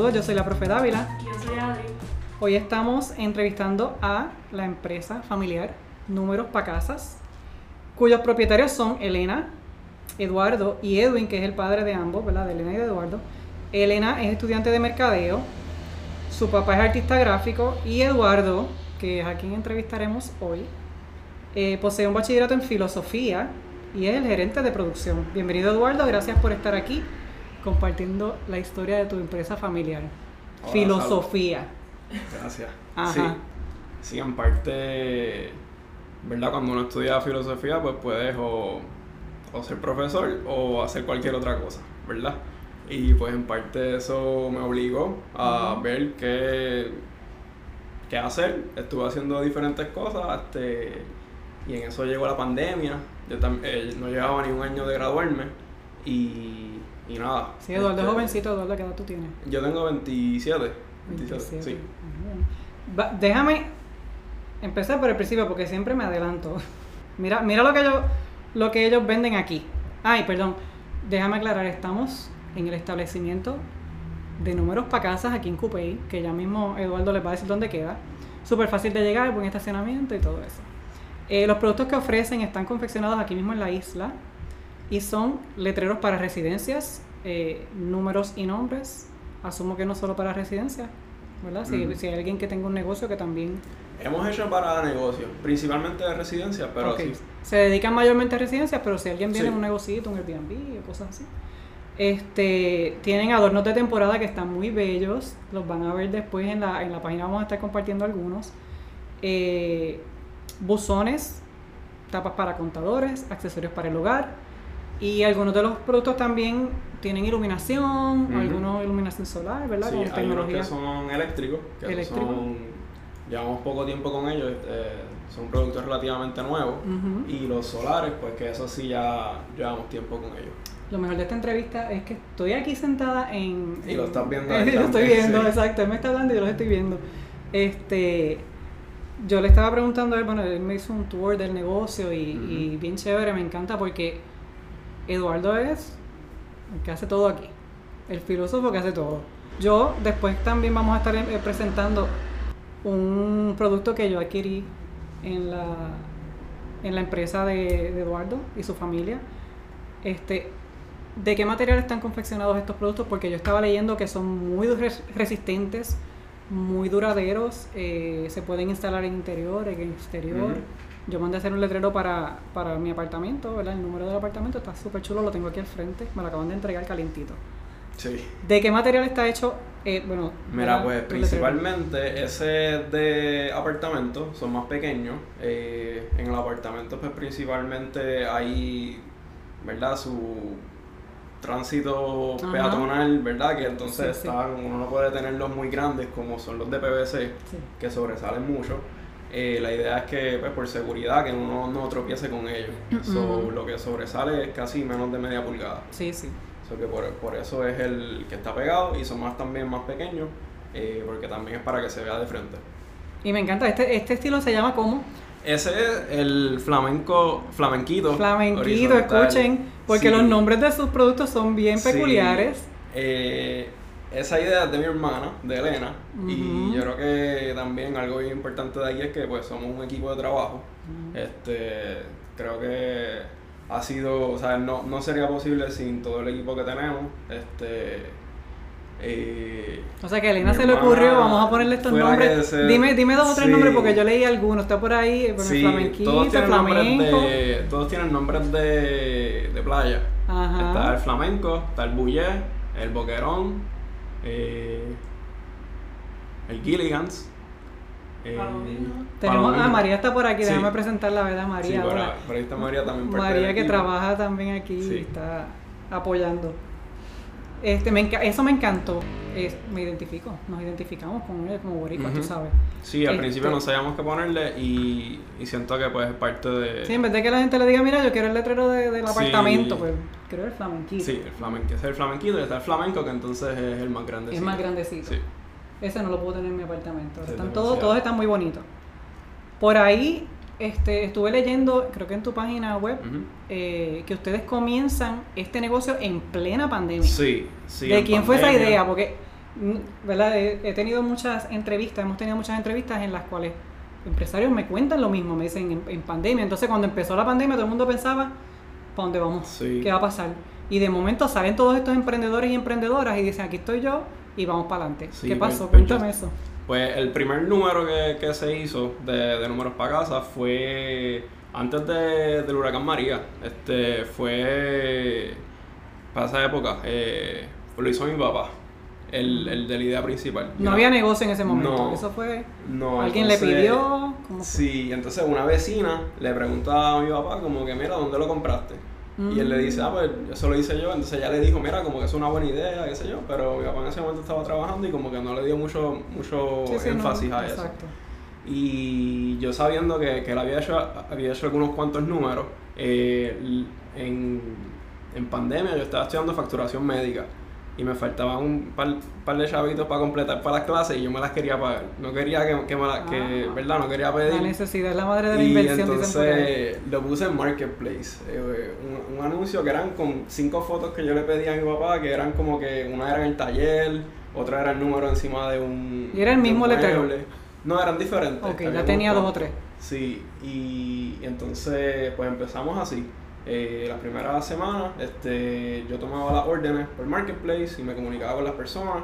Saludos, yo soy la profe Dávila. Y yo soy Adri. Hoy estamos entrevistando a la empresa familiar Números Pa' Casas, cuyos propietarios son Elena, Eduardo y Edwin, que es el padre de ambos, ¿verdad? De Elena y de Eduardo. Elena es estudiante de mercadeo, su papá es artista gráfico y Eduardo, que es a quien entrevistaremos hoy, eh, posee un bachillerato en filosofía y es el gerente de producción. Bienvenido Eduardo, gracias por estar aquí compartiendo la historia de tu empresa familiar. Hola, filosofía. Gracias. Ajá. Sí, sí, en parte, ¿verdad? Cuando uno estudia filosofía, pues puedes o, o ser profesor o hacer cualquier otra cosa, ¿verdad? Y pues en parte eso me obligó a ver qué, qué hacer. Estuve haciendo diferentes cosas este, y en eso llegó la pandemia. Yo eh, no llevaba ni un año de graduarme y, y nada. Sí, Eduardo es este, jovencito, Eduardo, ¿qué edad tú tienes? Yo tengo 27. 27, 27. sí. Va- déjame empezar por el principio porque siempre me adelanto. Mira, mira lo que ellos, lo que ellos venden aquí. Ay, perdón. Déjame aclarar, estamos en el establecimiento de números para casas aquí en Cupey, que ya mismo Eduardo les va a decir dónde queda. Súper fácil de llegar, buen estacionamiento y todo eso. Eh, los productos que ofrecen están confeccionados aquí mismo en la isla y son letreros para residencias, eh, números y nombres. Asumo que no solo para residencias, ¿verdad? Si, si hay alguien que tenga un negocio que también Hemos hecho para negocios, principalmente de residencia, pero Ok. sí. se dedican mayormente a residencias, pero si alguien viene Sí. en un negocito, un Airbnb o cosas así. Este, tienen adornos de temporada que están muy bellos, los van a ver después en la, en la página, vamos a estar compartiendo algunos. Eh, buzones, tapas para contadores, accesorios para el hogar y algunos de los productos también tienen iluminación, algunos iluminación solar, ¿verdad? Sí, Con tecnología. que son eléctricos, que Eléctrico. son, llevamos poco tiempo con ellos, eh, son productos relativamente nuevos. Y los solares, pues que eso sí ya llevamos tiempo con ellos. Lo mejor de esta entrevista es que estoy aquí sentada en... Y lo estás viendo ahí lo estoy viendo, sí. exacto. Él me está hablando y yo los estoy viendo. Este... Yo le estaba preguntando a él, bueno, él me hizo un tour del negocio y bien chévere, me encanta porque Eduardo es el que hace todo aquí. El filósofo que hace todo. Yo después también vamos a estar eh, presentando un producto que yo adquirí en la, en la empresa de, Eduardo y su familia. Este, ¿De qué material están confeccionados estos productos? Porque yo estaba leyendo que son muy res- resistentes, muy duraderos, eh, se pueden instalar en interior, en exterior. Yo mandé a hacer un letrero para, para mi apartamento, ¿verdad? El número del apartamento está súper chulo, lo tengo aquí al frente, me lo acaban de entregar calientito. Sí. ¿De qué material está hecho? Eh, bueno, Mira, pues principalmente ese de apartamentos son más pequeños. Eh, en el apartamento, pues principalmente hay, ¿verdad? Su tránsito Ajá. peatonal, ¿verdad? Que entonces Sí, uno no puede tenerlos muy grandes como son los de PVC, que sobresalen mucho. Eh, la idea es que, pues, por seguridad, que uno no tropiece con ellos. So, Ujú. lo que sobresale es casi menos de media pulgada. Sí, sí. So que por, por eso es el que está pegado y son más también más pequeños, eh, porque también es para que se vea de frente. Y me encanta, este, este estilo se llama como Ese es el flamenco, flamenquito. flamenquito, escuchen, porque Sí. los nombres de sus productos son bien Sí. peculiares. Eh, esa idea es de mi hermana, de Elena, y yo creo que también algo bien importante de ahí es que pues somos un equipo de trabajo. Este, creo que ha sido, o sea, no, no sería posible sin todo el equipo que tenemos. Este, eh, O sea que a Elena se le ocurrió, vamos a ponerle estos nombres. se- Dime, dime dos o tres Sí. nombres porque yo leí algunos. Está por ahí, bueno, Sí, flamenquito, todos tienen flamenco. de, todos tienen nombres de, de playa. Ajá. Está el flamenco, está el bullé, el boquerón, eh, el Gilligans. eh. Tenemos, ah, Palomino. María está por aquí, Sí. déjame presentar la verdad, María. Sí, por, ahí- está María también. María que equipo. trabaja también aquí y Sí. está apoyando. Este, me eso me encantó. Es- me identifico, nos identificamos con él como boricua, tú sabes. Sí, al Este- principio no sabíamos qué ponerle y, y siento que pues es parte de... Sí, en vez de que la gente le diga, mira, yo quiero el letrero de- del Sí. apartamento, pues quiero el flamenquito. Sí, el flamenco. Ese es el flamenquito y está el flamenco que entonces es el más grande. Es más grandecito. Sí. Ese no lo puedo tener en mi apartamento. Sí, Están todos, todos están muy bonitos. Por ahí este, estuve leyendo, creo que en tu página web, eh, que ustedes comienzan este negocio en plena pandemia. Sí, sí. ¿De quién fue esa idea? Porque mm, ¿verdad? He, tenido muchas entrevistas, hemos tenido muchas entrevistas en las cuales empresarios me cuentan lo mismo, me dicen en, en pandemia. Entonces cuando empezó la pandemia todo el mundo pensaba, ¿para dónde vamos? Sí. ¿Qué va a pasar? Y de momento salen todos estos emprendedores y emprendedoras y dicen, aquí estoy yo y vamos para adelante. Sí, ¿Qué pasó? pues, Cuéntame eso. Pues el primer número que, que se hizo de, de números para casa fue antes de, del huracán María. Este fue para esa época. Eh, lo hizo mi papá, el, el de la idea principal. No había negocio en ese momento. No. Eso fue... No, ¿Alguien entonces- le pidió? Sí, entonces una vecina le pregunta a mi papá como que, mira, ¿dónde lo compraste? Y él le dice, ah, pues eso lo hice yo. Entonces ella le dijo, mira, como que es una buena idea, qué sé yo. Pero mi papá en ese momento estaba trabajando y como que no le dio mucho, mucho Sí, sí, no, énfasis a eso. Exacto. Y yo sabiendo que, que él había hecho, había hecho algunos cuantos números, eh, en, en pandemia yo estaba estudiando facturación médica y me faltaban un par, par de chavitos para completar para las clases y yo me las quería pagar. No quería que, que me las, que, Ah. ¿verdad? No quería La pedir. necesidad es la madre de la Y inversión, entonces lo puse en Marketplace, eh, un, un anuncio que eran con cinco fotos que yo le pedí a mi papá, que eran como que una era en el taller, otra era el número encima de un... ¿Y era el mismo letrero? No, eran diferentes. Ok, ya tenía dos o tres. Sí, y, y entonces pues empezamos así. Eh, la primera semana este, yo tomaba las órdenes por Marketplace y me comunicaba con las personas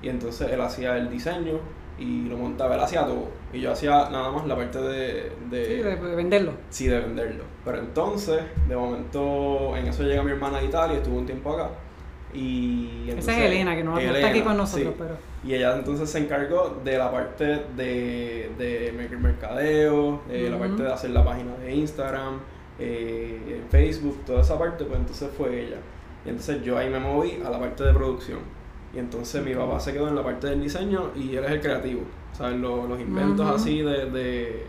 y entonces él hacía el diseño y lo montaba, él hacía todo y yo hacía nada más la parte de, de, Sí, de, de venderlo. sí, de venderlo. Pero entonces, de momento, en eso llega mi hermana de Italia, estuvo un tiempo acá. Y Esa es Elena, que no, no está aquí con nosotros, sí. pero... Y ella entonces se encargó de la parte de, de mer- mercadeo, de la Ujú. parte de hacer la página de Instagram, eh, Facebook, toda esa parte, pues entonces fue ella. Y entonces yo ahí me moví a la parte de producción. Y entonces mi papá se quedó en la parte del diseño y él es el creativo. ¿Sabes? Los, los inventos así de, de,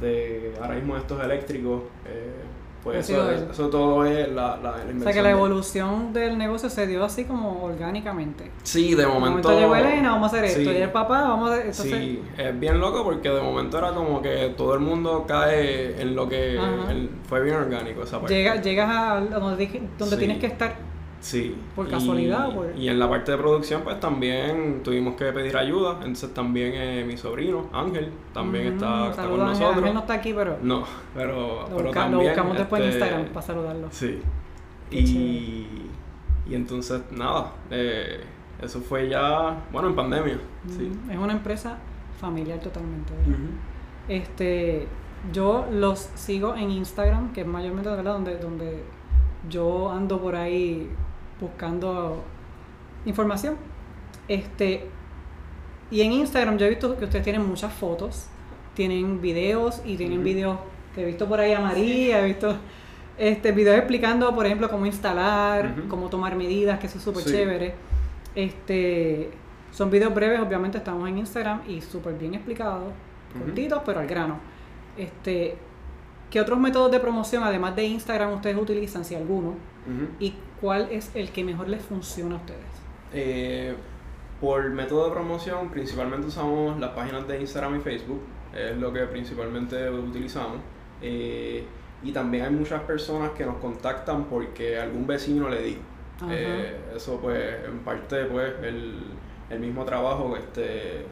de ahora mismo estos eléctricos, eh, pues eso, eso todo es la, la, la O sea que la de evolución del negocio se dio así como orgánicamente. Sí, de De momento. momento llegó Elena, vamos a hacer esto. sí. Y el papá, vamos a hacer... Entonces, Sí, es bien loco porque de momento era como que todo el mundo cae en lo que el- fue bien orgánico esa parte. llega, llegas a donde, donde Sí. tienes que estar. Sí. por Y- casualidad, por- Y en la parte de producción pues también tuvimos que pedir ayuda. Entonces también eh, mi sobrino Ángel también Mm, está, con Ángel. nosotros. Ángel no está aquí, pero No, pero, lo, pero busca- lo también, buscamos después en este, Instagram para saludarlo. Sí. Qué Y, y entonces nada, eh, eso fue ya, bueno, en pandemia. Sí. Mm, Es una empresa familiar totalmente. Este, yo los sigo en Instagram, que es mayormente ¿verdad? donde donde yo ando por ahí buscando información. Este, y en Instagram yo he visto que ustedes tienen muchas fotos, tienen videos y tienen videos que he visto por ahí a María, he visto este videos explicando, por ejemplo, cómo instalar, cómo tomar medidas, que eso es súper Sí. chévere. Este, son videos breves, obviamente estamos en Instagram y súper bien explicados, cortitos, pero al grano. Este, ¿Qué otros métodos de promoción, además de Instagram, ustedes utilizan, si alguno? ¿Y cuál es el que mejor les funciona a ustedes? Eh, por método de promoción, principalmente usamos las páginas de Instagram y Facebook, es lo que principalmente utilizamos. Eh, y también hay muchas personas que nos contactan porque algún vecino le dijo. Eh, eso pues en parte pues el, el mismo trabajo este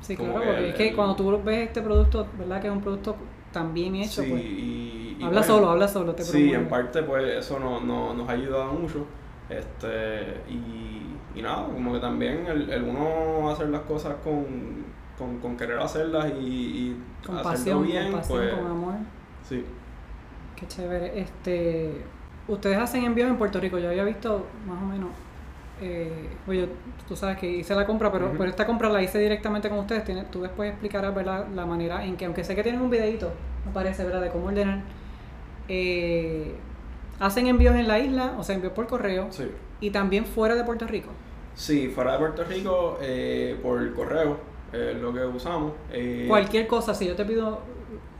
Sí, claro, que porque el- es que el- cuando tú ves este producto, ¿verdad? Que es un producto tan bien hecho, sí, pues. y, habla pues, solo, habla solo, te Sí, en parte pues eso no, no- nos ha ayudado mucho. Este, y, y nada, como que también el, el uno hacer las cosas con, con, con querer hacerlas y, y Con hacerlo pasión, bien, con pasión, pues con amor. sí. Qué chévere. Este, ustedes hacen envíos en Puerto Rico. Yo había visto más o menos. Eh, oye, tú sabes que hice la compra, pero, pero esta compra la hice directamente con ustedes. Tiene- tú después explicarás ¿verdad? la manera en que, aunque sé que tienen un videito, me parece, ¿verdad? De cómo ordenar. Eh, hacen envíos en la isla, o sea, envíos por correo, Sí. y también fuera de Puerto Rico. Sí, fuera de Puerto Rico, eh, por correo, es lo que usamos. eh, Cualquier cosa, si yo te pido.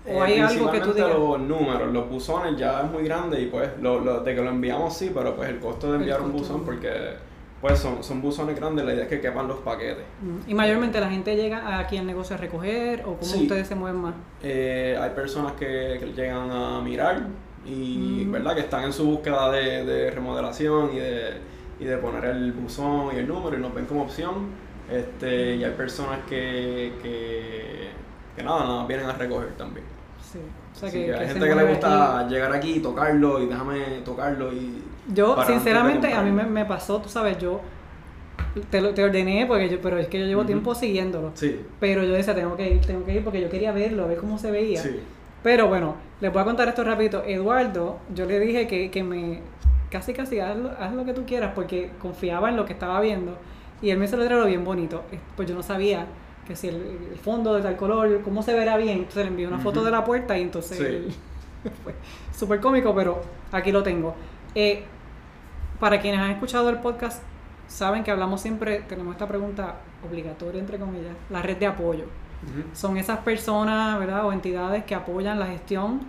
O eh, hay algo que tú digas. los números, los buzones ya es muy grande y pues lo, lo- de que lo enviamos sí, pero pues el costo de enviar un costo. buzón porque pues son, son buzones grandes, la idea es que quepan los paquetes. Mm, Y mayormente la gente llega aquí al negocio a recoger, o cómo Sí. ustedes se mueven más. Eh, hay personas que, que llegan a mirar y Mm. verdad que están en su búsqueda de, de remodelación y de, y de poner el buzón y el número y nos ven como opción. Este, y hay personas que, que, que nada, nada, vienen a recoger también. Sí. O sea, que hay que gente que le gusta aquí. llegar aquí y tocarlo y déjame tocarlo y... Yo, sinceramente, a mí me, me pasó, tú sabes, yo te, lo, te ordené, porque yo, pero es que yo llevo tiempo siguiéndolo. Sí, Pero yo decía, tengo que ir, tengo que ir porque yo quería verlo, ver cómo se veía. sí. Pero bueno, les voy a contar esto rapidito. Eduardo, yo le dije que, que me casi casi haz lo, haz lo que tú quieras porque confiaba en lo que estaba viendo y él me hizo el letrero bien bonito. Pues yo no sabía que si el, el fondo de tal color, cómo se verá bien. Entonces le envié una foto de la puerta y entonces Sí. fue súper cómico, pero aquí lo tengo. Eh, para quienes han escuchado el podcast, saben que hablamos siempre, tenemos esta pregunta obligatoria, entre comillas, la red de apoyo son esas personas, ¿verdad? O entidades que apoyan la gestión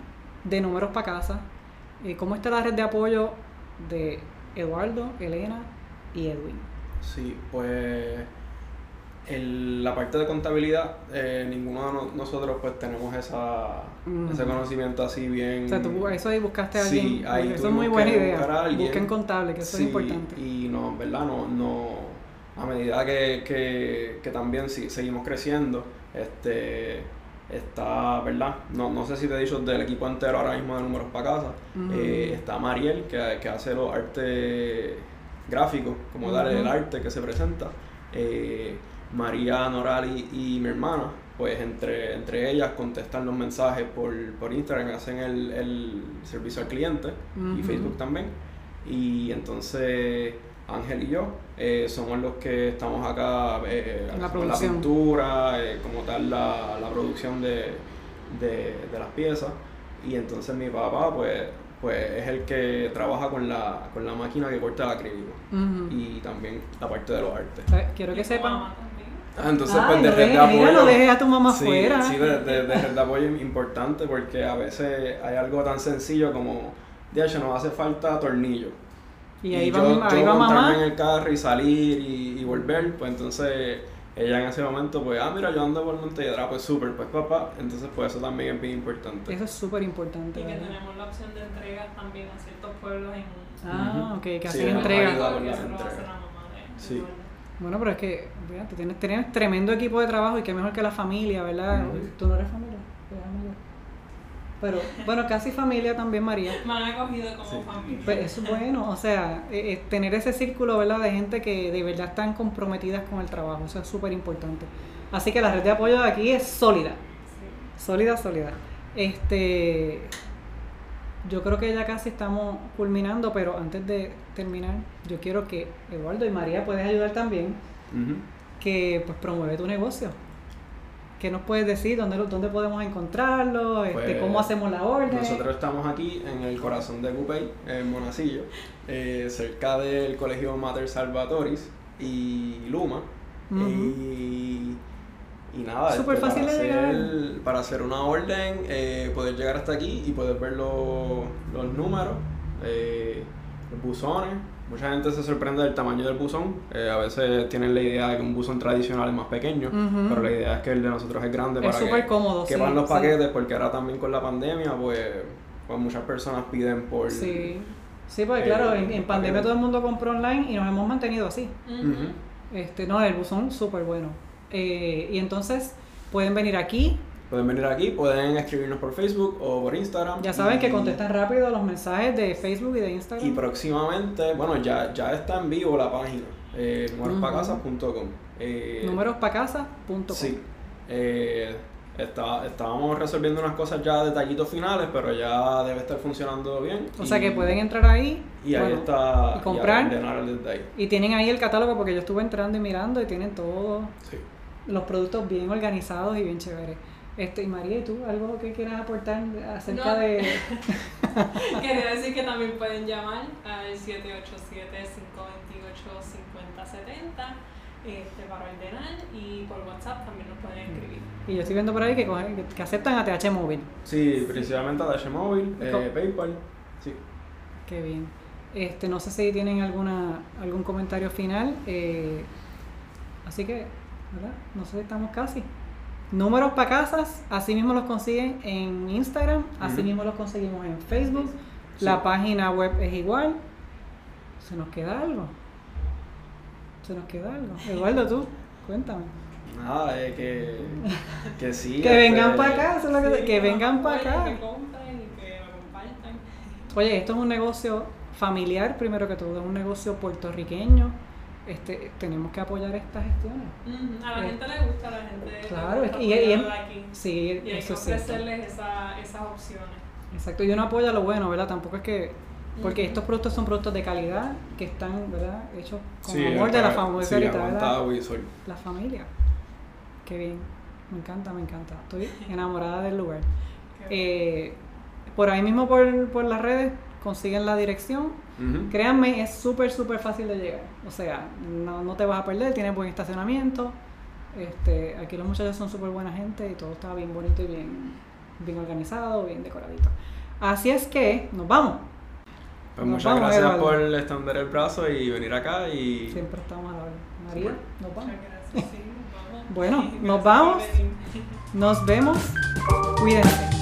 de números para casa. Eh, ¿Cómo está la red de apoyo de Eduardo, Elena y Edwin? Sí, pues el- la parte de contabilidad, eh, ninguno de no- nosotros pues tenemos esa, Ujú. ese conocimiento así bien... O sea, tú eso ahí buscaste a Sí, alguien. ahí eso es muy que buena idea. Busquen contable, que eso Sí, es importante. Y no, ¿verdad? No, no, a medida que, que, que también sí, seguimos creciendo, este está, ¿verdad? No, no sé si te he dicho del equipo entero ahora mismo de números para casa. Eh, está Mariel, que, que hace los artes gráficos, como dar el arte que se presenta. Eh, María Norali y mi hermana, pues entre, entre ellas contestan los mensajes por, por Instagram, hacen el, el servicio al cliente y. Facebook también. Y entonces Ángel y yo eh, somos los que estamos acá eh, En la hacemos producción. pintura, eh, como tal la, la producción de, de, de las piezas. Y entonces mi papá pues, pues es el que trabaja con la, con la máquina que corta el acrílico. Y también la parte de los artes. Eh, Quiero que sepan. Ah, entonces Ay, pues de red de mira, apoyo. no dejes a tu mamá sí, fuera. Sí, de, de, de red de apoyo es importante porque a veces hay algo tan sencillo como, de hecho, nos hace falta tornillo. Y ahí yo, va, ahí yo va montarme mamá. en el carro y salir y, y volver, pues entonces ella en ese momento, pues, ah, mira, yo ando por Montelledra, pues súper, pues papá, entonces pues eso también es bien importante. Eso es súper importante. Y que tenemos la opción de entregas también a ciertos pueblos en Ah, Ujú. ok, que Sí, hacen es entrega. ayuda con que la eso lo hace entrega. la mamá de Sí. Bueno, pero es que, fíjate, tienes, tienes tremendo equipo de trabajo y qué mejor que la familia, ¿verdad? Tú no eres familia. Pero, bueno, casi familia también, María. Me han acogido como Sí. familia. Pues eso es bueno, o sea, eh, eh, tener ese círculo, ¿verdad? De gente que de verdad están comprometidas con el trabajo, eso es súper importante. Así que la red de apoyo de aquí es sólida, Sí. sólida, sólida. Este, yo creo que ya casi estamos culminando, pero antes de terminar, yo quiero que Eduardo y María puedes ayudar también que pues promueve tu negocio. ¿Qué nos puedes decir? ¿Dónde, dónde podemos encontrarlo? Este, Pues, ¿Cómo hacemos la orden? Nosotros estamos aquí en el corazón de Cupey, en Monacillo, eh, cerca del Colegio Mater Salvatoris y Luma. Y nada, Súper este, fácil para, de llegar. hacer, para hacer una orden, eh, poder llegar hasta aquí y poder ver los, los números, eh, los buzones. Mucha gente se sorprende del tamaño del buzón. eh, a veces tienen la idea de que un buzón tradicional es más pequeño, pero la idea es que el de nosotros es grande Es para súper que cómodo, que sí, van los sí. paquetes, porque ahora también con la pandemia, pues, pues muchas personas piden por... Sí, sí, porque Eh, claro, en, en pandemia todo el mundo compró online y nos hemos mantenido así. Este, no, el buzón súper bueno. Eh, y entonces pueden venir aquí. Pueden venir aquí, pueden escribirnos por Facebook o por Instagram. Ya saben y- que contestan rápido los mensajes de Facebook y de Instagram. Y próximamente, bueno, ya, ya está en vivo la página, eh, numerospacasas.com. Eh. Sí. Eh, está- estábamos resolviendo unas cosas ya, detallitos finales, pero ya debe estar funcionando bien. O sea y- que pueden entrar ahí. Y ahí está. y comprar. desde ahí. Y tienen ahí el catálogo porque yo estuve entrando y mirando y tienen todos Sí. Los productos bien organizados y bien chéveres. Este, y María, ¿y tú algo que quieras aportar acerca No. de... Quería decir que también pueden llamar al 787-528-5070 este, para ordenar y por WhatsApp también nos pueden escribir. Y yo estoy viendo por ahí que, cogen- que aceptan ATH móvil. Sí, principalmente Dash Móvil, eh, PayPal. Sí. Qué bien. Este, no sé si tienen alguna algún comentario final. eh, así que, ¿verdad? No sé, estamos casi. Números para casas, así mismo los consiguen en Instagram, así mismo los conseguimos en Facebook. Sí. La página web es igual. ¿Se nos queda algo? ¿Se nos queda algo? Eduardo, tú, cuéntame. Nada, es que, que sí. Que vengan este, para acá, eso es lo que, Sí, que vengan para acá. Que compren y que lo compartan. Oye, esto es un negocio familiar, primero que todo, es un negocio puertorriqueño. Este, tenemos que apoyar estas gestiones. A la Eh, gente le gusta, a la gente Claro, le es gusta que- y- y- aquí. Sí, Y hay que eso es cierto. ofrecerles esa, esas opciones. Exacto, y uno apoya lo bueno, ¿verdad? Tampoco es que... Porque estos productos son productos de calidad que están, ¿verdad? Hechos con Sí, amor de la familia. La familia. Qué bien. Me encanta, me encanta. Estoy enamorada del lugar. Que- Eh, por ahí mismo por, por las redes consiguen la dirección. Créanme, es súper, súper fácil de llegar. O sea, no, no te vas a perder, tienes buen estacionamiento. Este, aquí los muchachos son súper buena gente y todo está bien bonito y bien, bien organizado, bien decoradito. Así es que nos vamos. Pues Nos muchas vamos, gracias Eduardo. por extender el brazo y venir acá y Siempre estamos a la hora. María, Súper. nos vamos. Muchas gracias, sí, nos vamos. Bueno, nos vamos. Nos vemos. Cuídense.